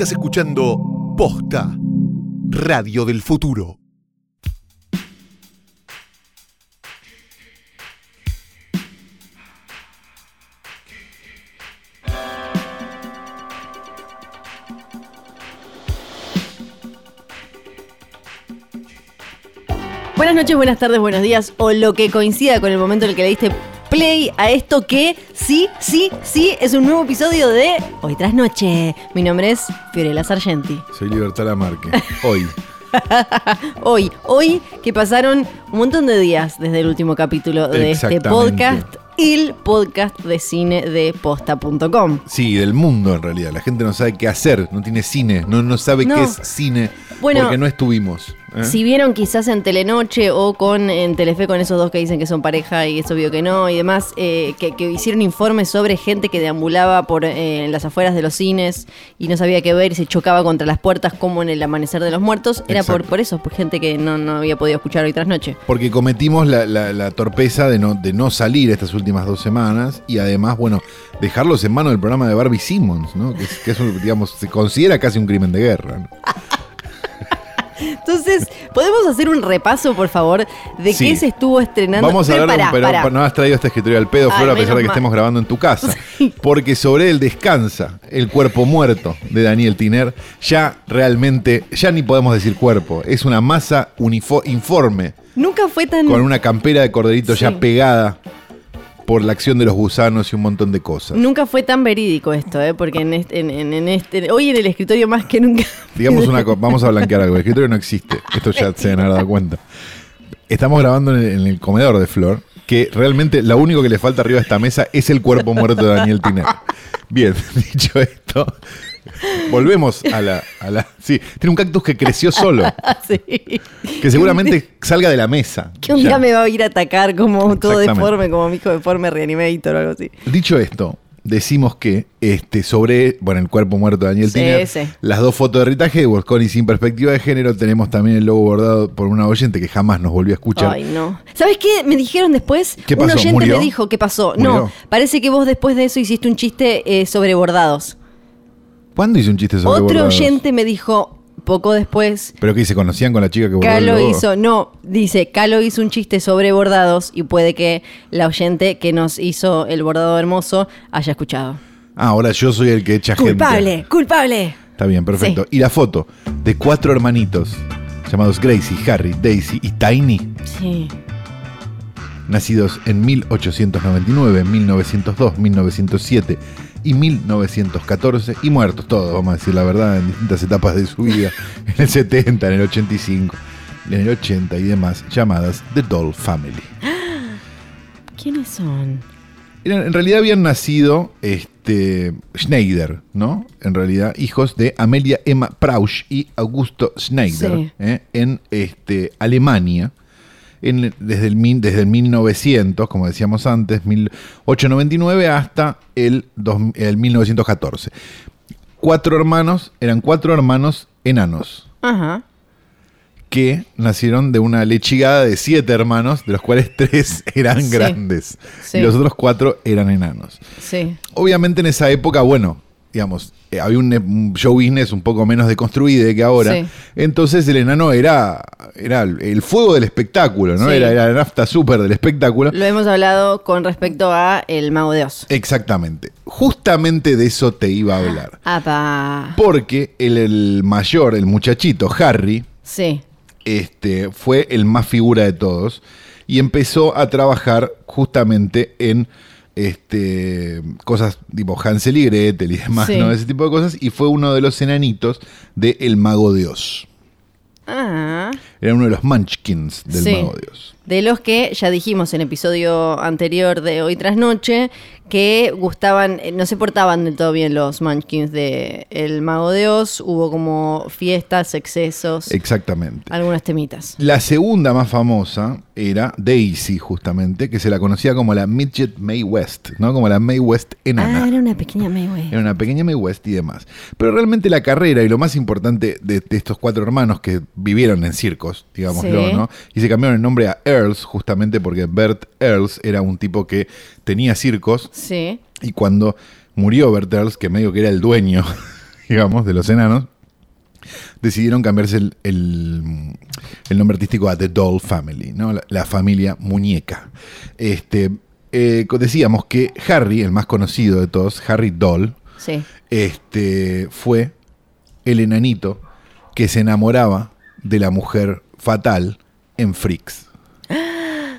Estás escuchando Posta, Radio del Futuro. Buenas noches, buenas tardes, buenos días o lo que coincida con el momento en el que le diste play a esto que sí, sí, sí es un nuevo episodio de Hoy tras noche. Mi nombre es Fiorella Sargenti. Soy Libertad Lamarque. Hoy. hoy, hoy que pasaron un montón de días desde el último capítulo de este podcast, el podcast de cine de posta.com. Sí, del mundo en realidad. La gente no sabe qué hacer, no tiene cine, no, no sabe No. qué es cine Bueno, porque no estuvimos. ¿Eh? Si vieron quizás en Telenoche o con en Telefe con esos dos que dicen que son pareja y es obvio que no y demás, eh, que, que hicieron informes sobre gente que deambulaba por eh, las afueras de los cines y no sabía qué ver y se chocaba contra las puertas como en el amanecer de los muertos, era por, Exacto. por eso, por gente que no, no había podido escuchar hoy tras noche. Porque cometimos la, la- la torpeza de no, de no salir estas últimas dos semanas y además, bueno, dejarlos en manos del programa de Barbie Simmons, ¿no? Que, es, que es un, digamos, se considera casi un crimen de guerra. ¿no? Entonces, ¿podemos hacer un repaso, por favor, de Sí. qué se estuvo estrenando? Vamos a hablar, pero pará. no has traído este escritorio al pedo, Flor, a pesar de que mal. estemos grabando en tu casa. Sí. Porque sobre él descansa el cuerpo muerto de Daniel Tiner. Ya realmente, ya ni podemos decir cuerpo, es una masa unifo- informe, Nunca fue tan... con una campera de corderito Sí. ya pegada por la acción de los gusanos y un montón de cosas. Nunca fue tan verídico esto, ¿eh? porque en este, en, en- en este, hoy en el escritorio más que nunca. Digamos una cosa, vamos a blanquear algo. El escritorio no existe. Esto ya se han dado cuenta. Estamos grabando en el, en el comedor de Flor, que realmente lo único que le falta arriba de esta mesa es el cuerpo muerto de Daniel Tiner. Bien, dicho esto, volvemos a la, a la. Sí, tiene un cactus que creció solo, Sí. que seguramente salga de la mesa. Que un Ya. día me va a ir a atacar como todo deforme, como mi hijo deforme Reanimator o algo así. Dicho esto, decimos que este, sobre bueno, el cuerpo muerto de Daniel Sí, Tiner, sí. las dos fotos de Rita Hayworth con y sin perspectiva de género, tenemos también el logo bordado por una oyente que jamás nos volvió a escuchar. Ay, no. ¿Sabes qué? Me dijeron después. ¿Qué Un pasó? oyente ¿Murió? me dijo qué pasó. ¿Murió? No, parece que vos después de eso hiciste un chiste eh, sobre bordados. ¿Cuándo hice un chiste sobre Otro bordados? oyente me dijo poco después. ¿Pero que se conocían con la chica que bordó el Calo logo? hizo, no, dice, Calo hizo un chiste sobre bordados y puede que la oyente que nos hizo el bordado hermoso haya escuchado. Ah, ahora yo soy el que echa Culpable, gente. culpable. Está bien, perfecto. Y la foto de cuatro hermanitos llamados Gracie, Harry, Daisy y Tiny, Sí. nacidos en 1899, 1902, 1907 y 1914 y muertos todos, vamos a decir la verdad, en distintas etapas de su vida, en el 70, en el 85, en el 80 y demás, llamadas The Doll Family. ¿Quiénes son? En realidad habían nacido este, Schneider, ¿no? En realidad, hijos de Amelia Emma Prausch y Augusto Schneider Sí. ¿eh? en este, Alemania. En- desde, el, mil- desde el 1900, como decíamos antes, 1899 hasta el, dos- el 1914. Cuatro hermanos, eran cuatro hermanos enanos Ajá. que nacieron de una lechigada de siete hermanos, de los cuales tres eran Sí. grandes Sí. y los otros cuatro eran enanos. Sí. Obviamente en esa época, bueno, digamos, eh, había un, un show business un poco menos deconstruido que ahora. Sí. Entonces el enano era, era el fuego del espectáculo, ¿no? Sí. Era, era la nafta súper del espectáculo. Lo hemos hablado con respecto a El Mago de Oz. Exactamente. Justamente de eso te iba a hablar. Apa. Porque el, el mayor, el muchachito, Harry, Sí. este, fue el más figura de todos y empezó a trabajar justamente en este, cosas tipo Hansel y Gretel y demás, Sí. ¿no? Ese tipo de cosas, y fue uno de los enanitos de El Mago de Oz. Ah. Era uno de los munchkins del Sí. Mago de Oz. De los que ya dijimos en episodio anterior de Hoy tras Noche que gustaban, eh, no se portaban del todo bien los Munchkins de El Mago de Oz. Hubo como fiestas, excesos, Exactamente. algunas temitas. La segunda más famosa era Daisy, justamente, que se la conocía como la Midget May West, ¿no? Como la May West enana. Ah, era una pequeña Maywe. Era una pequeña May West y demás. Pero realmente la carrera y lo más importante de, de estos cuatro hermanos que vivieron en digámoslo, Sí. ¿no? Y se cambiaron el nombre a Earls, justamente porque Bert Earls era un tipo que tenía circos Sí. y cuando murió Bert Earls, que medio que era el dueño digamos, de los enanos, decidieron cambiarse el, el- el nombre artístico a The Doll Family, ¿no? la, la familia muñeca. Este, eh, decíamos que Harry, el más conocido de todos, Harry Doll, Sí. este, fue el enanito que se enamoraba de la mujer fatal en Freaks,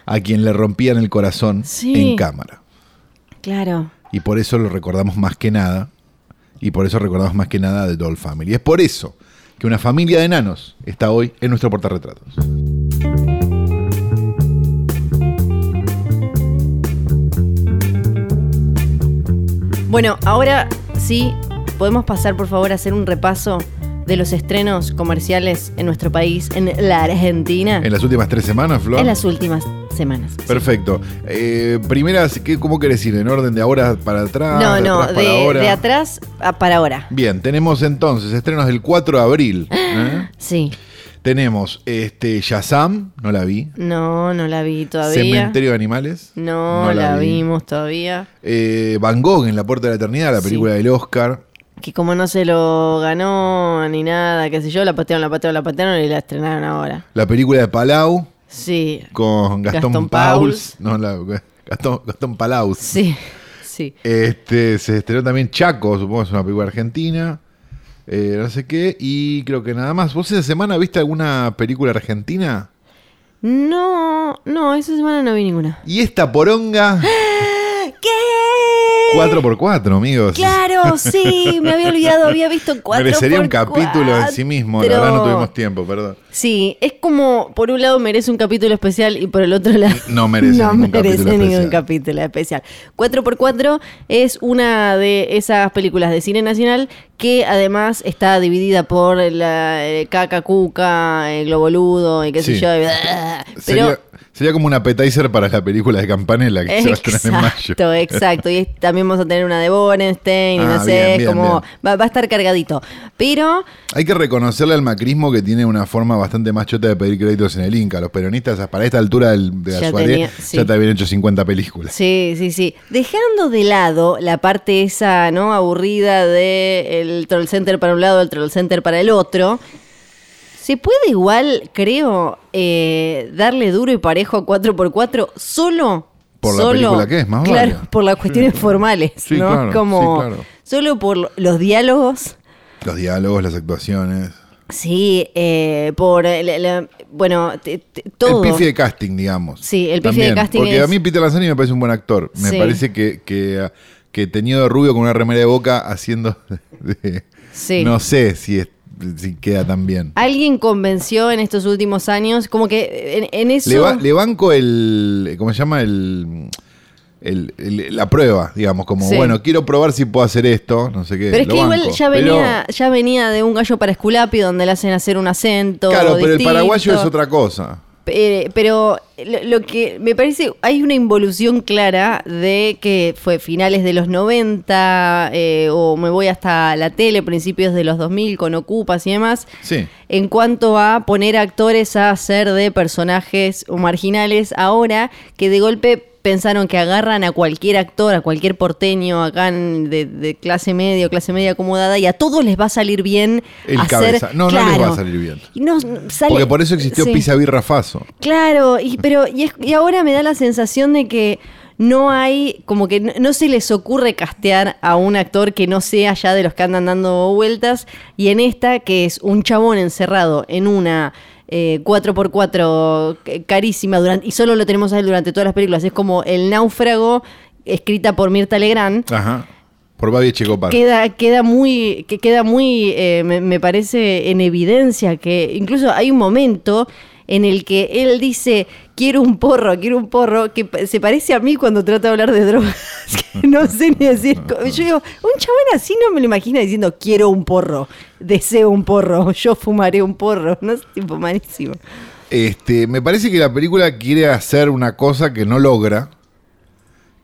a quien le rompían el corazón Sí. en cámara. Claro. Y por eso lo recordamos más que nada. Y por eso recordamos más que nada de Doll Family. Es por eso que una familia de enanos está hoy en nuestro portarretratos. Bueno, ahora sí, podemos pasar por favor a hacer un repaso de los estrenos comerciales en nuestro país, en la Argentina, En las últimas tres semanas, Flor. en las últimas semanas. Perfecto. Eh, primeras, ¿qué, ¿cómo querés ir? ¿En orden de ahora para atrás? No, de no, atrás para de, ahora? de atrás a para ahora. Bien, tenemos entonces estrenos del 4 de abril. ¿eh? Sí. Tenemos este Shazam, no la vi. No, no la vi todavía. Cementerio de Animales. No, la, vimos todavía. Eh, Van Gogh en La Puerta de la Eternidad, la Sí. película del Oscar. Que como no se lo ganó ni nada, qué sé yo, la patearon, la patearon, la patearon y la estrenaron ahora. La película de Palau Sí, con Gastón, Gastón Pauls. Pauls. No, la, Gastón, Gastón Palaus. sí, sí. Este, se estrenó también Chaco, supongo que es una película argentina. Eh, no sé qué. Y creo que nada más. ¿Vos esa semana viste alguna película argentina? No, no, esa semana no vi ninguna. Y esta poronga, ¿Qué? 4x4, amigos. Claro, sí, me había olvidado, había visto cuatro Merecería por un capítulo en sí mismo. La verdad no tuvimos tiempo, perdón. Sí, es como, por un lado merece un capítulo especial y por el otro lado No merece no ningún merece capítulo ningún especial. capítulo especial. 4x4 es una de esas películas de cine nacional que además está dividida por la eh, caca, cuca, el globoludo y qué sé yo. y Pero Sería, sería como un appetizer para la película de Campanella que se va a estrenar en mayo. Exacto, exacto. Y también vamos a tener una de Borenstein, y Ah, no sé, bien, es bien, como bien. Va, va a estar cargadito. Pero Hay que reconocerle al macrismo que tiene una forma bastante más chota de pedir créditos en el Inca. Los peronistas, para esta altura del- de la Ya Suárez, tenía- sí. ya te habían hecho 50 películas. sí, sí, sí. Dejando de lado la parte esa, ¿no? Aburrida de el troll center para un lado, el troll center para el otro. Se puede igual, creo, eh, darle duro y parejo a 4x4 solo. Por la solo- película que es, más Claro, vale. por las cuestiones formales, Sí, ¿no? claro, Como sí, claro. solo por los diálogos. Los diálogos, las actuaciones. Sí, eh, por la- la- bueno, te- te- todo. El pifi de casting, digamos. Sí, el pifi de casting Porque es- a mí Peter Lanzani me parece un buen actor. Me Sí. parece que, que, que teñido de rubio con una remera de boca haciendo de- Sí. No sé si, es- si queda tan bien. Alguien convenció en estos últimos años, como que en, en eso. Le, ba- le banco el. ¿Cómo se llama? El. el- el- la prueba, digamos, como Sí. bueno, quiero probar si puedo hacer esto, no sé qué. pero es que igual ya Pero- venía, ya venía de un gallo para Esculapi donde le hacen hacer un acento. claro, pero el paraguayo es otra cosa. Eh, pero lo, lo que me parece, hay una involución clara de que fue finales de los 90 eh, o me voy hasta la tele, principios de los 2000 con Ocupas y demás, Sí. en cuanto a poner actores a hacer de personajes o marginales ahora que de golpe pensaron que agarran a cualquier actor, a cualquier porteño acá en- de, de clase media o clase media acomodada y a todos les va a salir bien El hacer... cabeza. No, no les va a salir bien. No, sale- Porque por eso existió sí. Pisa Birra Faso. Claro, y, pero y, es- y ahora me da la sensación de que no hay, como que no, no se les ocurre castear a un actor que no sea ya de los que andan dando vueltas. Y en esta, que es un chabón encerrado en una eh, 4x4 c- carísima durante, y solo lo tenemos a él durante todas las películas, es como El náufrago, escrita por Mirta Legrand. Ajá. Por Babi Checopar. Queda, queda muy, que queda muy, eh, me, me parece en evidencia que incluso hay un momento en el que él dice, quiero un porro, quiero un porro, que se parece a mí cuando trata de hablar de drogas, que no sé ni decir. Yo digo, un chabón así no me lo imagino diciendo, quiero un porro, deseo un porro, yo fumaré un porro, no es tipo malísimo. Este, me parece que la película quiere hacer una cosa que no logra,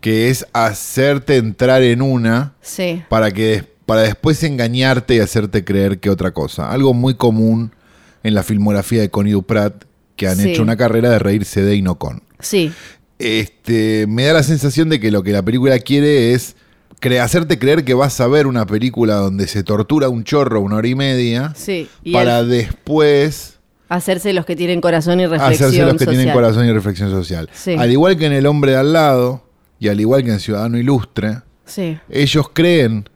que es hacerte entrar en una Sí, para que para después engañarte y hacerte creer que otra cosa. Algo muy común en la filmografía de Connie Duprat, que han Sí. hecho una carrera de reírse de y no con. sí, Este, me da la sensación de que lo que la película quiere es cre- hacerte creer que vas a ver una película donde se tortura un chorro una hora y media Sí. Y para después hacerse los que tienen corazón y reflexión hacerse los que social. tienen corazón y reflexión social. Sí. Al igual que en El hombre de al lado y al igual que en Ciudadano Ilustre, Sí. ellos creen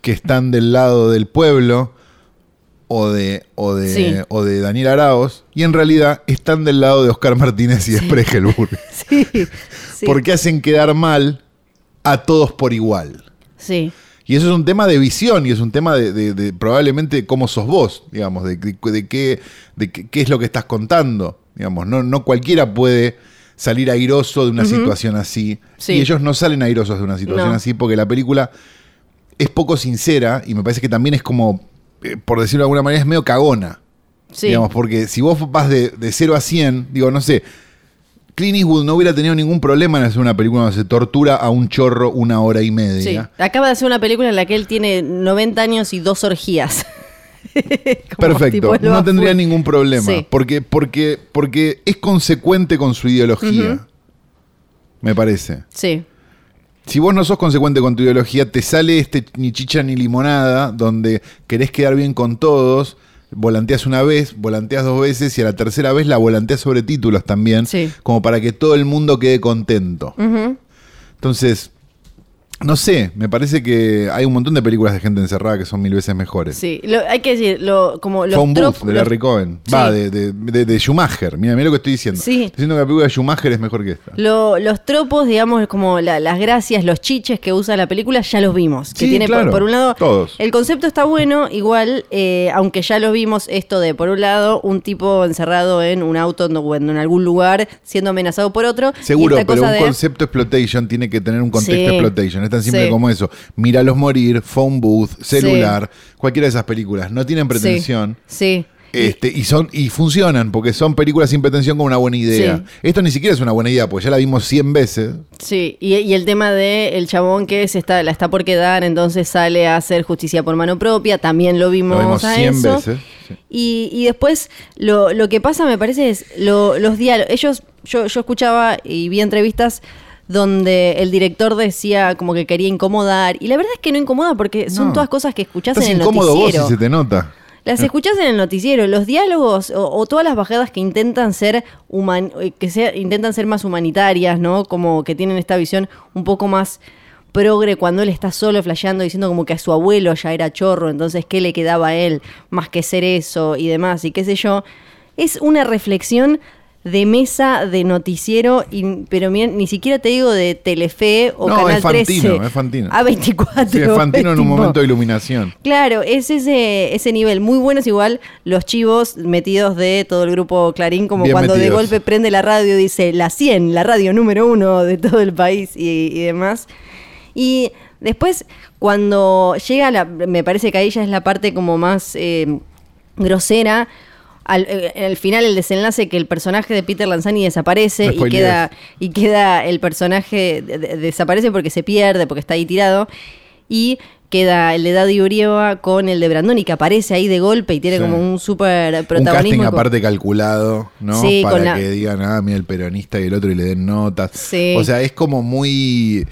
que están del lado del pueblo o de, o de, Sí. o de Daniel Araos y en realidad están del lado de Oscar Martínez y de Spregelburg. Sí. sí. Porque hacen quedar mal a todos por igual. Sí. Y eso es un tema de visión y es un tema de, de- de probablemente cómo sos vos, digamos, de, de- qué, de qué, qué es lo que estás contando. Digamos, no, no cualquiera puede salir airoso de una situación así. Sí. Y ellos no salen airosos de una situación No. así porque la película es poco sincera y me parece que también es como, por decirlo de alguna manera, es medio cagona. Sí. Digamos, porque si vos vas de, de 0 a 100, digo, no sé, Clint Eastwood no hubiera tenido ningún problema en hacer una película donde se tortura a un chorro una hora y Sí. media. Acaba de hacer una película en la que él tiene 90 años y dos orgías. Perfecto, no tendría ningún problema. Sí. Porque, porque, porque es consecuente con su ideología. Me parece. Sí. Si vos no sos consecuente con tu ideología, te sale este ni chicha ni limonada, donde querés quedar bien con todos, volanteas una vez, volanteas dos veces y a la tercera vez la volanteas sobre títulos también, Sí. como para que todo el mundo quede contento. Entonces, no sé, me parece que hay un montón de películas de gente encerrada que son mil veces mejores. Sí. Lo- hay que decir, lo, como los Phone Booth de los- Larry Cohen. Sí. Va, de, de, de- de Schumacher. Mira, mira lo que estoy diciendo. Sí. Estoy diciendo que la película de Schumacher es mejor que esta. Lo- los tropos, digamos, como la- las gracias, los chiches que usa la película, ya los vimos. Que Sí, tiene, claro, por, un lado, todos. el concepto está bueno, igual, eh, aunque ya lo vimos, esto de, por un lado, un tipo encerrado en un auto bueno, en algún lugar, siendo amenazado por otro. Seguro, pero un de- concepto exploitation tiene que tener un contexto exploitation. Tan simple Sí. como eso. Míralos morir, phone booth, celular, cualquiera de esas películas. No tienen pretensión. Sí. Este, y son y funcionan porque son películas sin pretensión con una buena idea. Sí. Esto ni siquiera es una buena idea, porque ya la vimos 100 veces. Sí, y, y el tema de el chabón que se está, la está por quedar, entonces sale a hacer justicia por mano propia, también lo vimos, Lo vimos a 100 eso. veces. Sí. Y, y después lo, lo que pasa, me parece, es lo- los diálogos. Ellos, yo, yo escuchaba y vi entrevistas donde el director decía como que quería incomodar. Y la verdad es que no incomoda porque son No. todas cosas que escuchás Estás en el incómodo vos noticiero. si se te nota. Las escuchás en el noticiero, los diálogos o, o todas las bajadas que intentan ser human, eh, que sea, intentan ser más humanitarias, ¿no? Como que tienen esta visión un poco más progre cuando él está solo flasheando diciendo como que a su abuelo ya era chorro, entonces qué le quedaba a él más que ser eso y demás y qué sé yo. Es una reflexión de mesa de noticiero, y- pero miren, ni siquiera te digo de Telefe o No, Canal es Fantino, 13. es Fantino. A24. Sí, es Fantino en un momento de iluminación. Claro, es ese, ese nivel. Muy buenos igual los chivos metidos de todo el grupo Clarín, como Bien cuando de golpe prende la radio y dice la 100, la radio número uno de todo el país y, y demás. Y después, cuando llega, la, me parece que ahí ya es la parte como más eh, grosera. Al, eh, al final el desenlace que el personaje de Peter Lanzani desaparece No y queda, y queda el personaje de- de- desaparece porque se pierde, porque está ahí tirado. Y queda el de Daddy Urieva con el de Brandoni, que aparece ahí de golpe y tiene Sí. como un súper Un casting protagonismo. aparte calculado, ¿no? Sí, Para con la- que digan, ah, mira el peronista y el otro y le den notas. Sí. O sea, es como muy.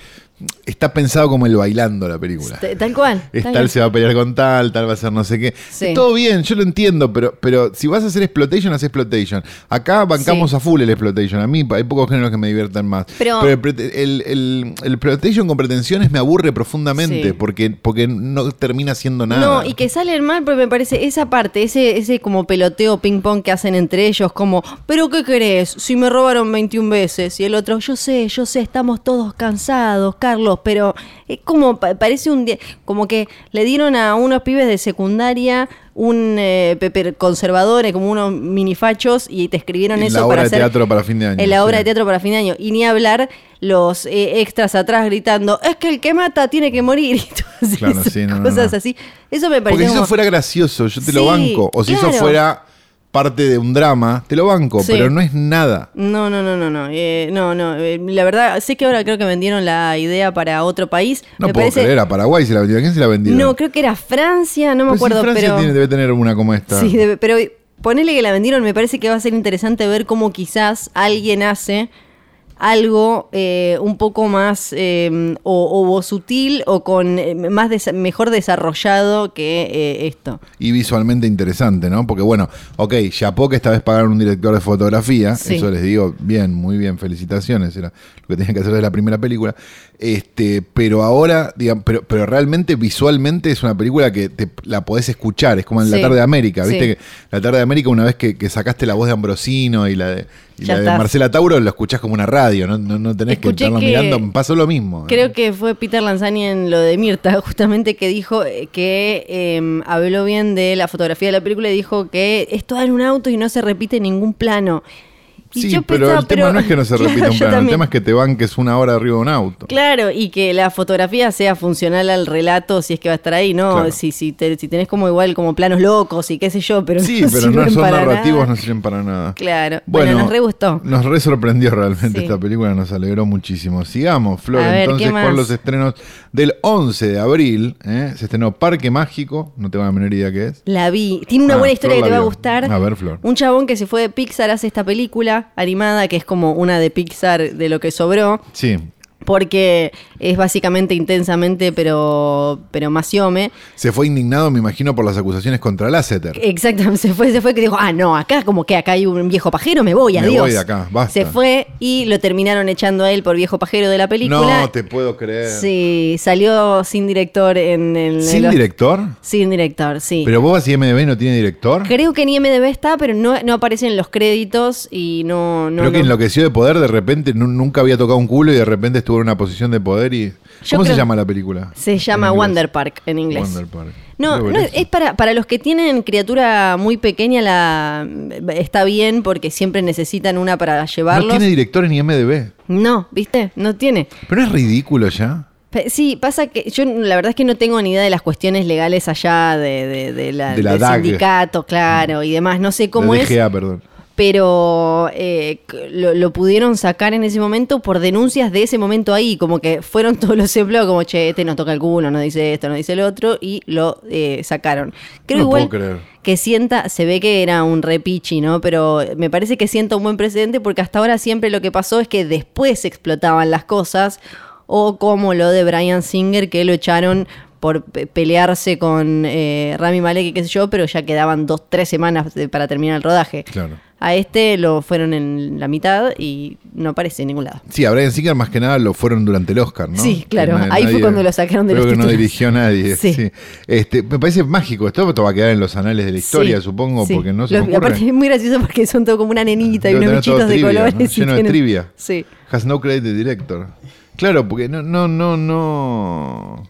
Está pensado como el bailando la película. Tal cual. Es tal se va a pelear con tal, tal va a ser no sé qué. Sí. Todo bien, yo lo entiendo, pero, pero si vas a hacer exploitation, haz exploitation. Acá bancamos Sí. a full el exploitation. A mí hay pocos géneros que me diviertan más. Pero- el, el, el- el exploitation con pretensiones me aburre profundamente Sí. porque, porque no termina siendo nada. No, y que salen mal, pero me parece esa parte, ese, ese como peloteo ping-pong que hacen entre ellos, como, ¿pero qué querés? Si me robaron 21 veces. Y el otro, yo sé, yo sé, estamos todos cansados, Carlos, pero es como, pa- parece un día, como que le dieron a unos pibes de secundaria un eh, peper conservadores, como unos minifachos, y te escribieron En eso la obra para de hacer. teatro para fin de año. En la obra sí. de teatro para fin de año. Y ni hablar los eh, extras atrás gritando, es que el que mata tiene que morir. Y todas Claro, esas sí, no, no, cosas no. así. Eso me Porque pareció si eso fuera gracioso, yo te lo banco. O si eso fuera parte de un drama, te lo banco, Sí. pero no es nada. No, no, no, no, no. eh, no, no. eh, la verdad, sé que ahora creo que vendieron la idea para otro país. No me puedo parece, creer, a Paraguay se la vendieron. ¿A quién se la vendieron? No, creo que era Francia, no me Pero si acuerdo, Francia pero. tiene- debe tener una como esta. Sí, debe- pero ponele que la vendieron, me parece que va a ser interesante ver cómo quizás alguien hace algo eh, un poco más eh, o, o sutil o con eh, más mejor desarrollado que eh, esto. Y visualmente interesante, ¿no? Porque bueno, ok, Chapo que esta vez pagaron un director de fotografía, Sí. eso les digo, bien, muy bien, felicitaciones, era lo que tenían que hacer de la primera película. Este, pero ahora, digamos, pero, pero realmente visualmente es una película que te, la podés escuchar, es como en La. Tarde de América, ¿viste? Sí. Que La Tarde de América, una vez que, que sacaste la voz de Ambrosino y la de, y la de. Marcela Tauro, lo escuchás como una radio, no, no, no tenés Escuché que estarlo que- mirando, me pasó lo mismo. Creo que fue Peter Lanzani en lo de Mirta, justamente que dijo eh, que eh, habló bien de la fotografía de la película y dijo que es todo en un auto y no se repite ningún plano. Y Sí, yo pero pensaba, el tema pero- no es que no se Claro, repita un yo plano, el tema es que te banques una hora arriba de un auto. Claro, y que la fotografía sea funcional al relato si es que va a estar ahí, ¿no? Claro. Si, si, te- si tenés como igual como planos locos y qué sé yo, pero Sí, no pero no son narrativos, nada. no sirven para nada. Claro. Bueno, nos re gustó. Nos re sorprendió realmente Sí. esta película, nos alegró muchísimo. Sigamos, Flor, ver, entonces con los estrenos del 11 de abril. ¿eh? Se estrenó Parque Mágico, no tengo la menor idea qué es. La vi. Tiene una Ah, buena historia Flor que te va a gustar. A ver, Flor. Un chabón que se fue de Pixar hace esta película animada, que es como una de Pixar de lo que sobró. Sí. Porque es básicamente intensamente, pero, pero masiome. Se fue indignado, me imagino, por las acusaciones contra Lasseter. Exactamente, se fue, se fue que dijo, ah, no, acá como que acá hay un viejo pajero, me voy, Me adiós. voy de acá, basta. Se fue y lo terminaron echando a él por viejo pajero de la película. No te puedo creer. Sí, salió sin director en el... ¿Sin los- director? Sin director, sí. Pero vos vas y MDB no tiene director. Creo que en IMDB está, pero no, no aparece en los créditos y no... no Creo que enloqueció de poder, de repente nu- nunca había tocado un culo y de repente estuvo en una posición de poder y. Yo ¿Cómo se llama la película? Se llama. Wonder Park en inglés. Wonder Park. No, no, es para, para los que tienen criatura muy pequeña, la está bien porque siempre necesitan una para No llevarlos. tiene director ni MDB. No, ¿viste? No tiene. Pero es ridículo ya. Sí, pasa que yo la verdad es que no tengo ni idea de las cuestiones legales allá de, de- de la, De la del DAG. sindicato, claro, y demás. No sé cómo es, perdón. Pero eh, lo, lo pudieron sacar en ese momento por denuncias de ese momento ahí, como que fueron todos los empleados como, che, este nos toca el culo, no dice esto, no dice el otro, y lo eh, sacaron. Creo No igual puedo creer. que sienta, se ve que era un repichi, ¿no? Pero me parece que sienta un buen precedente porque hasta ahora siempre lo que pasó es que después explotaban las cosas, o como lo de Brian Singer, que lo echaron por pe- pelearse con eh, Rami Malek y qué sé yo, pero ya quedaban dos, tres semanas de- para terminar el rodaje. Claro. A este lo fueron en la mitad y no aparece en ningún lado. Sí, a Brian Singer más que nada lo fueron durante el Oscar, ¿no? Sí, claro. Ahí fue cuando lo sacaron de creo los que no dirigió nadie. Sí. Sí. Este, me parece mágico. Esto, esto va a quedar en los anales de la historia, Sí, supongo, sí. porque no se Los- me. Aparte es muy gracioso porque son todo como una nenita y unos bichitos de trivia, ¿no? colores. y Lleno de trivia. Sí. Has no credit director. Claro, porque no, no, no, no.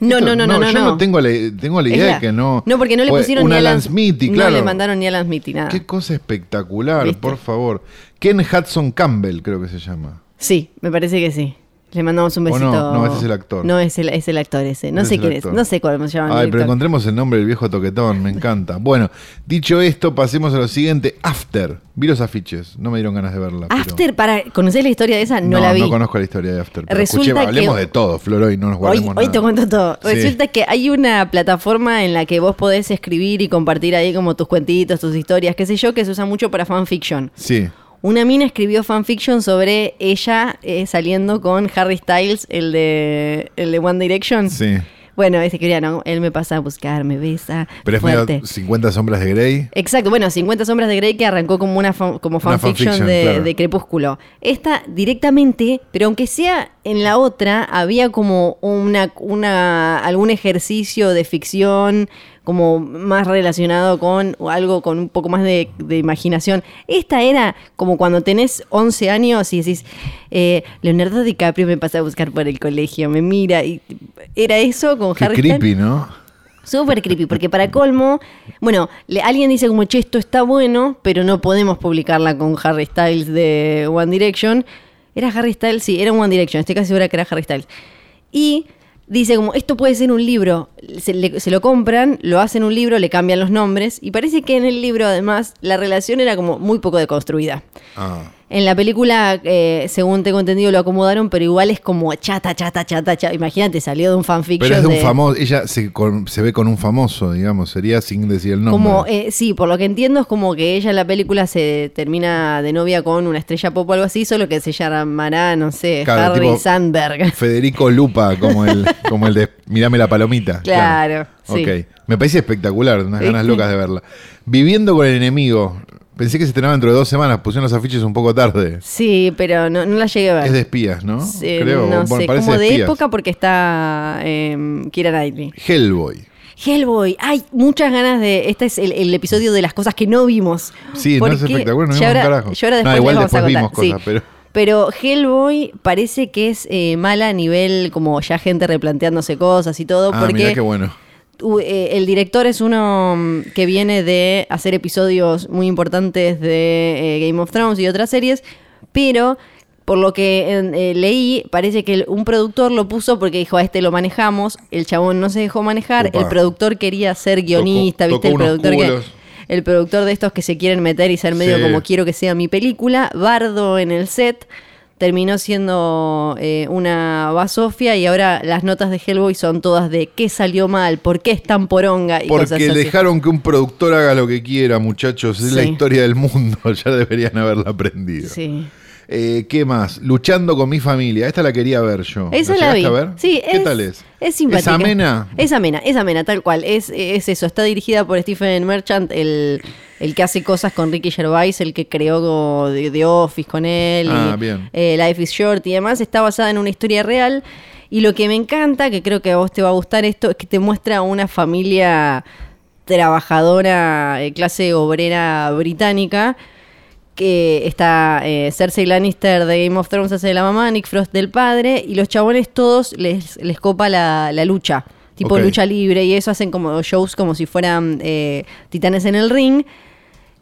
No, Esto- no, no, no, no, Yo no. no tengo la, tengo la idea la- de que no. No, porque no le pusieron ni Smith, y claro. No le mandaron ni Alan Smith y nada. Qué cosa espectacular, ¿Viste? por favor. Ken Hudson Campbell, creo que se llama. Sí, me parece que sí. Le mandamos un ¿O besito. no? No, ese es el actor. No, es el, es el actor ese. No sé es quién actor. es. No sé cómo se llama. el Ay, pero encontremos el nombre del viejo toquetón, me encanta. Bueno, dicho esto, pasemos a lo siguiente. After. Vi los afiches, no me dieron ganas de verla. pero- After, para conocer la historia de esa, no, no, la vi. no conozco la historia de After. Pero Resulta escuché, hablemos que- de todo, Flor, hoy no nos Hoy, guardemos hoy nada. te cuento todo. Sí. Resulta que hay una plataforma en la que vos podés escribir y compartir ahí como tus cuentitos, tus historias, qué sé yo, que se usa mucho para fanfiction. Sí. Una mina escribió fanfiction sobre ella eh, saliendo con Harry Styles, el de, el de One Direction. Sí. Bueno, ese quería, no, él me pasa a buscar, me besa. Pero es fuerte. medio 50 sombras de Grey. Exacto, bueno, 50 sombras de Grey que arrancó como una fan- como fanfiction de, claro. de Crepúsculo. Esta directamente, pero aunque sea en la otra, había como una, una algún ejercicio de ficción como más relacionado con algo con un poco más de, de imaginación. Esta era como cuando tenés 11 años y decís, eh, Leonardo DiCaprio me pasa a buscar por el colegio, me mira. y Era eso con Qué Harry Styles. creepy, ¿no? Súper creepy, porque para colmo, bueno, le- alguien dice como, che, esto está bueno, pero no podemos publicarla con Harry Styles de One Direction. Era Harry Styles, sí, era One Direction, estoy casi segura que era Harry Styles. Y dice como, esto puede ser un libro, se, le- se lo compran, lo hacen un libro, le cambian los nombres, y parece que en el libro además la relación era como muy poco deconstruida. Ah. En la película, eh, según tengo entendido, lo acomodaron, pero igual es como chata, chata, chata, chata. Imagínate, salió de un fanfiction. Pero es de un famoso, ella se, con- se ve con un famoso, digamos, sería sin decir el nombre. Como, eh, sí, por lo que entiendo es como que ella en la película se termina de novia con una estrella pop o algo así, solo que se llamará, no sé, Claro, Harry Sandberg. Federico Lupa, como el, como el de Mirame la palomita. Claro, sí. Ok. Me parece espectacular, unas ganas locas de verla. Viviendo con el enemigo. Pensé que se estrenaba dentro de dos semanas, pusieron los afiches un poco tarde. Sí, pero no, no la llegué a ver. Es de espías, ¿no? Sí, Creo. no Bueno, sé, parece como de espías. época porque está eh, Kira Knightley. Hellboy. Hellboy, hay muchas ganas de. Este es el, el episodio de las cosas que no vimos. Sí, no es espectacular, no vimos un ahora- carajo. ya ahora No, después igual vamos a después vimos sí. cosas, pero- Pero Hellboy parece que es eh, mala a nivel como ya gente replanteándose cosas y todo, Ah, mirá porque qué bueno. Eh, el director es uno mm, que viene de hacer episodios muy importantes de eh, Game of Thrones y otras series, pero por lo que eh, leí, parece que el- un productor lo puso porque dijo, a este lo manejamos, el chabón no se dejó manejar, Opa. el productor quería ser guionista, Tocó- ¿viste? tocó el productor que... El productor de estos que se quieren meter y ser medio Sí. como quiero que sea mi película, Bardo en el set, terminó siendo eh, una basofia y ahora las notas de Hellboy son todas de qué salió mal, por qué es tan poronga y cosas Porque así. dejaron que un productor haga lo que quiera, muchachos. Es la Sí. historia del mundo. Ya deberían haberla aprendido. Sí. Eh, ¿Qué más? Luchando con mi familia. Esta la quería ver yo. Esa la vi. llegaste a ver? Sí, ¿Qué es, tal es? Es simpática. ¿Es amena? Es amena, es amena, tal cual. Es, es eso. Está dirigida por Stephen Merchant, el, el que hace cosas con Ricky Gervais, el que creó The, The Office con él. Ah, y, bien. eh, Life is Short y demás. Está basada en una historia real. Y lo que me encanta, que creo que a vos te va a gustar esto, es que te muestra una familia trabajadora, eh, clase obrera británica, que está eh, Cersei Lannister de Game of Thrones hace de la mamá, Nick Frost del padre, y los chabones todos les, les copa la, la lucha, tipo lucha libre, y eso hacen como shows como si fueran eh, titanes en el ring.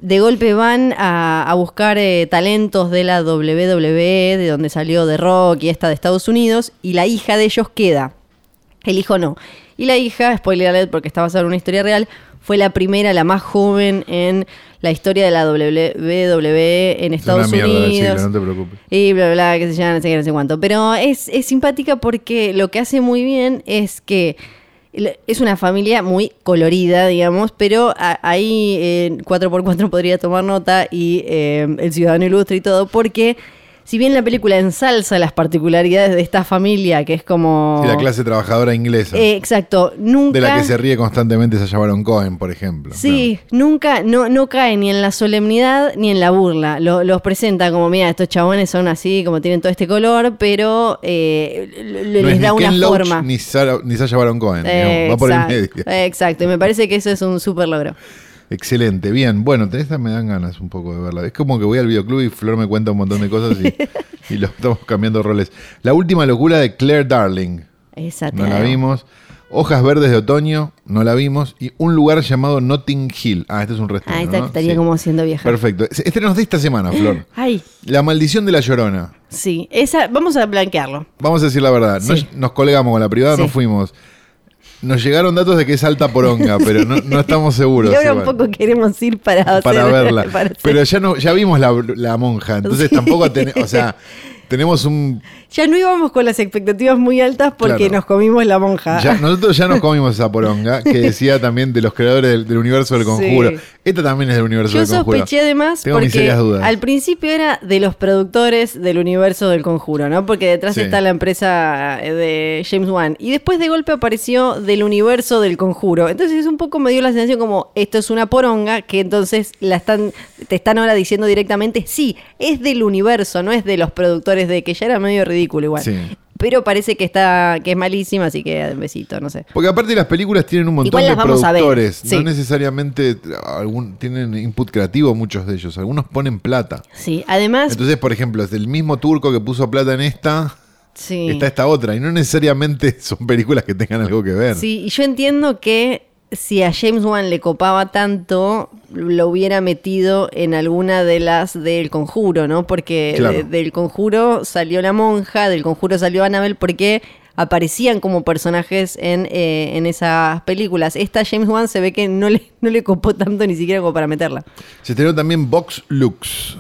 De golpe van a, a buscar eh, talentos de la WWE, de donde salió The Rock y esta de Estados Unidos, y la hija de ellos queda. El hijo no. Y la hija, spoiler alert porque está basada en una historia real, fue la primera, la más joven en la historia de la WWE en Es Estados una mierda Unidos. no te preocupes. Y bla, bla, bla, que se llama, no sé qué, no sé cuánto. Pero es, es simpática porque lo que hace muy bien es que es una familia muy colorida, digamos, pero ahí eh, 4x4 podría tomar nota y eh, el ciudadano ilustre y todo, porque si bien la película ensalza las particularidades de esta familia, que es como... Sí, la clase trabajadora inglesa. Eh, exacto, nunca... de la que se ríe constantemente Sasha Baron Cohen, por ejemplo. Sí, nunca, no, no cae ni en la solemnidad ni en la burla. Lo- los presenta como, mira, estos chabones son así, como tienen todo este color, pero eh, le- Claro. No les es da ni una Ken Loach forma. Ni, Sara- ni Sasha Baron Cohen. Eh, digamos, va por el medio. Exacto, y me parece que eso es un súper logro. Excelente, bien. Bueno, esta me dan ganas un poco de verla. Es como que voy al videoclub y Flor me cuenta un montón de cosas y, y lo estamos cambiando roles. La última locura de Claire Darling. Esa No la vimos. Hojas verdes de otoño, no la vimos. Y un lugar llamado Notting Hill. Ah, este es un Ah, restaurante. esta ¿no? estaría Sí. como siendo vieja. Perfecto. Estrenos de esta semana, Flor. Ay, La maldición de la llorona. sí, esa, vamos a blanquearlo. Vamos a decir la verdad. Sí. Nos, nos colgamos con la privada, Sí. nos fuimos. Nos llegaron datos de que es alta poronga, pero no, no estamos seguros. Y ahora un poco queremos ir para, para hacer- verla. para hacer- Pero ya no, ya vimos la, la monja, entonces Sí. tampoco tenemos, o sea, tenemos un Ya no íbamos con las expectativas muy altas porque Claro. nos comimos la monja. ya- nosotros ya nos comimos esa poronga que decía también de los creadores del, del universo del conjuro. Sí. Esta también es del universo Yo del conjuro. sospeché además Tengo porque dudas. al principio era de los productores del universo del conjuro, ¿no? Porque detrás Sí. está la empresa eh, de James Wan. Y después de golpe apareció del universo del conjuro. Entonces es un poco me dio la sensación como esto es una poronga que entonces la están, te están ahora diciendo directamente, sí, es del universo, no es de los productores de que ya era medio ridículo igual. Sí. Pero parece que está, que es malísima, así que un besito, no sé. Porque aparte las películas tienen un montón Igual de productores, sí. no necesariamente algún, tienen input creativo muchos de ellos, algunos ponen plata. Sí, además, Entonces, por ejemplo, es el mismo turco que puso plata en esta, sí. está esta otra, y no necesariamente son películas que tengan algo que ver. Sí, y yo entiendo que si a James Wan le copaba tanto, lo hubiera metido en alguna de las del conjuro, ¿no? Porque Claro. de- del conjuro salió la monja, del conjuro salió Annabelle, porque aparecían como personajes en, eh, en esas películas. Esta James Wan se ve que no le, no le copó tanto ni siquiera como para meterla. Se estrenó también Vox Lux.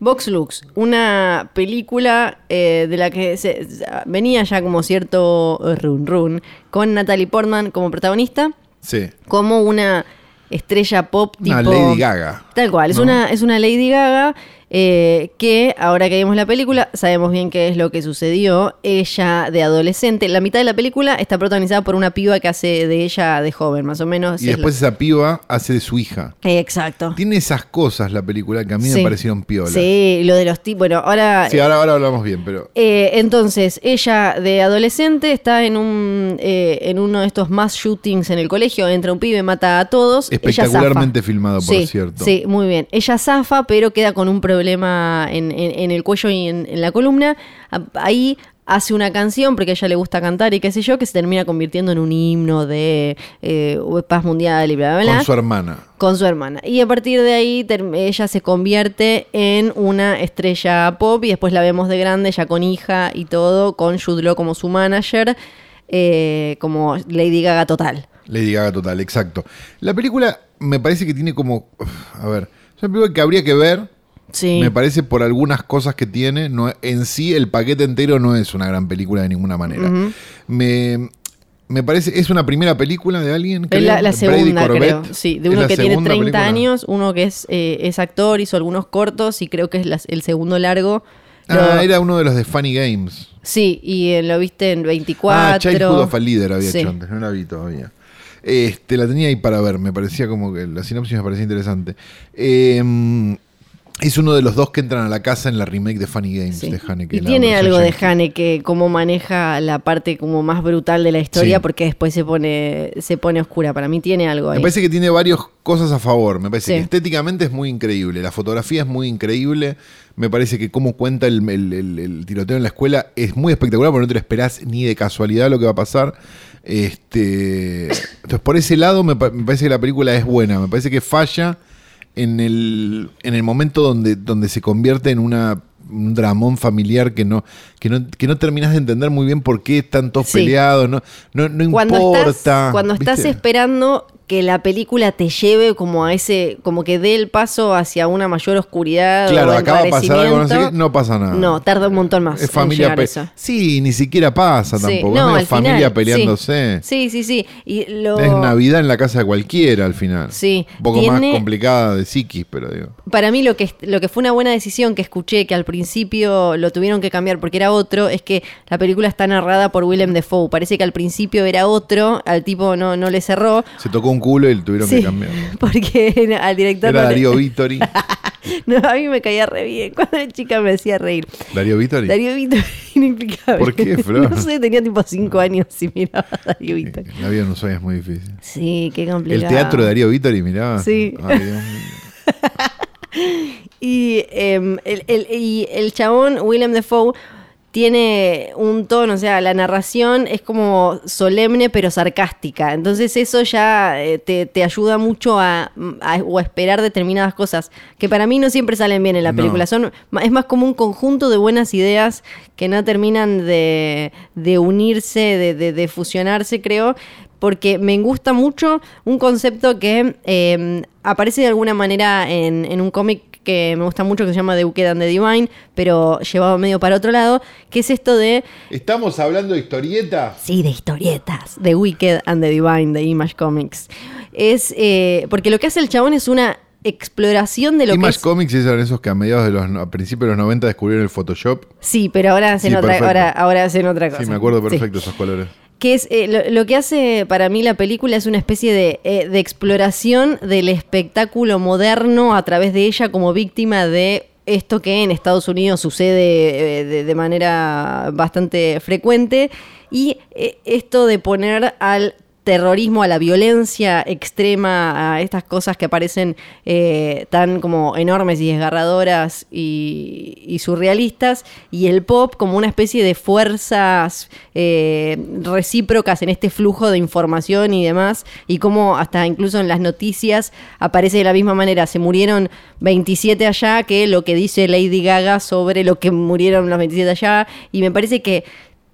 Vox Lux, una película eh, de la que se- venía ya como cierto run run, con Natalie Portman como protagonista, Sí. como una estrella pop tipo... Una Lady Gaga. Tal cual, es, ¿no? una, es una Lady Gaga eh, que ahora que vimos la película sabemos bien qué es lo que sucedió. Ella de adolescente, la mitad de la película está protagonizada por una piba que hace de ella de joven, más o menos. Y es después esa piba hace de su hija. Eh, Exacto. Tiene esas cosas la película que a mí Sí. me parecieron piolas. Sí, lo de los tipos. Bueno, ahora. Sí, ahora, ahora hablamos bien, pero. Eh, entonces, ella de adolescente está en un eh, en uno de estos mass shootings en el colegio, entra un pibe, mata a todos. Espectacularmente filmado, por Sí, cierto. Sí, muy bien. Ella zafa, pero queda con un problema en, en- en el cuello y en, en la columna. Ahí hace una canción, porque a ella le gusta cantar y qué sé yo, que se termina convirtiendo en un himno de eh, paz mundial y bla, bla, bla. Con su hermana. con su hermana. Y a partir de ahí ella se convierte en una estrella pop y después la vemos de grande, ya con hija y todo, con Jude Law como su manager, eh, como Lady Gaga total. Lady Gaga total, exacto. La película me parece que tiene como. A ver, es una película que habría que ver. Sí. Me parece por algunas cosas que tiene. No, en sí, el paquete entero no es una gran película de ninguna manera. me, me parece. Es una primera película de alguien. Creo, la, segunda, Corbett. creo. Sí, de ¿Es uno que tiene segunda 30 película? años, uno que es, eh, es actor, hizo algunos cortos y creo que es la- el segundo largo. Lo- Ah, era uno de los de Funny Games. Sí, y eh, lo viste en 24. Ah, Childhood of a Leader había Sí. hecho antes, no la vi todavía. Este, la tenía ahí para ver, me parecía como que la sinopsis me parecía interesante. Eh, es uno de los dos que entran a la casa en la remake de Funny Games Sí. de Haneke. Y tiene algo de. Haneke, cómo maneja la parte como más brutal de la historia, Sí. porque después se pone, se pone oscura. Para mí tiene algo ahí. Me parece que tiene varias cosas a favor. Me parece Sí. que estéticamente es muy increíble. La fotografía es muy increíble. Me parece que cómo cuenta el, el- el- el tiroteo en la escuela es muy espectacular porque no te lo esperás ni de casualidad lo que va a pasar. Este, entonces, por ese lado, me parece que la película es buena. Me parece que falla en el, en el momento donde, donde se convierte en una un dramón familiar que no, que no, que no terminas de entender muy bien por qué están todos Sí. peleados, no, no, no cuando importa. estás, cuando estás esperando que la película te lleve como a ese, como que dé el paso hacia una mayor oscuridad. Claro, o acaba de pasar algo, no sé qué, no pasa nada. No, tarda un montón más. Es en familia eso. Sí, ni siquiera pasa Sí, tampoco. no, es medio familia final, peleándose. Sí, sí, sí. Y lo... Es Navidad en la casa de cualquiera al final. Sí, Un poco tiene- más complicada de psiquis, pero digo. Para mí lo que, lo que fue una buena decisión que escuché, que al principio lo tuvieron que cambiar porque era otro, es que la película está narrada por Willem Dafoe. Parece que al principio era otro, al tipo no, no le cerró. Se tocó un culo y le tuvieron Sí, que cambiar. porque al director Era no, le- Darío Vittori. no, a mí me caía re bien. Cuando era chica me hacía reír. Darío Vittori. Darío Víctor, inexplicable. ¿Por qué, Flor? No sé, tenía tipo 5 años y miraba a Darío Víctor. La vida en Ushuaia es muy difícil. Sí, qué complicado. El teatro de Darío Vittori, miraba. Sí. Ay, Dios mío. Y, em, el, el- y el chabón, Willem Dafoe, tiene un tono, o sea, la narración es como solemne pero sarcástica. Entonces eso ya eh, te, te ayuda mucho a, a- o a esperar determinadas cosas que para mí no siempre salen bien en la No. película. Son, es más como un conjunto de buenas ideas que no terminan de, de unirse, de, de- de fusionarse, creo. Porque me gusta mucho un concepto que eh, aparece de alguna manera en, en un cómic que me gusta mucho que se llama The Wicked and the Divine, pero llevado medio para otro lado, que es esto de ¿Estamos hablando de historieta? Sí, de historietas. The Wicked and the Divine de Image Comics. Es. eh, porque lo que hace el chabón es una exploración de lo que Image es. Comics eran esos que a mediados de los a principios de los 90 descubrieron el Photoshop. Sí, pero ahora hacen, Sí, otra, ahora, ahora hacen otra cosa. Sí, me acuerdo Sí. perfecto esos colores. Que es eh, lo, que hace para mí la película es una especie de, eh, de exploración del espectáculo moderno a través de ella como víctima de esto que en Estados Unidos sucede eh, de, de manera bastante frecuente. Y esto de poner al terrorismo, a la violencia extrema, a estas cosas que aparecen eh, tan como enormes y desgarradoras y, surrealistas, y el pop como una especie de fuerzas eh, recíprocas en este flujo de información y demás, y como hasta incluso en las noticias aparece de la misma manera, se murieron 27 allá que lo que dice Lady Gaga sobre lo que murieron los 27 allá, y me parece que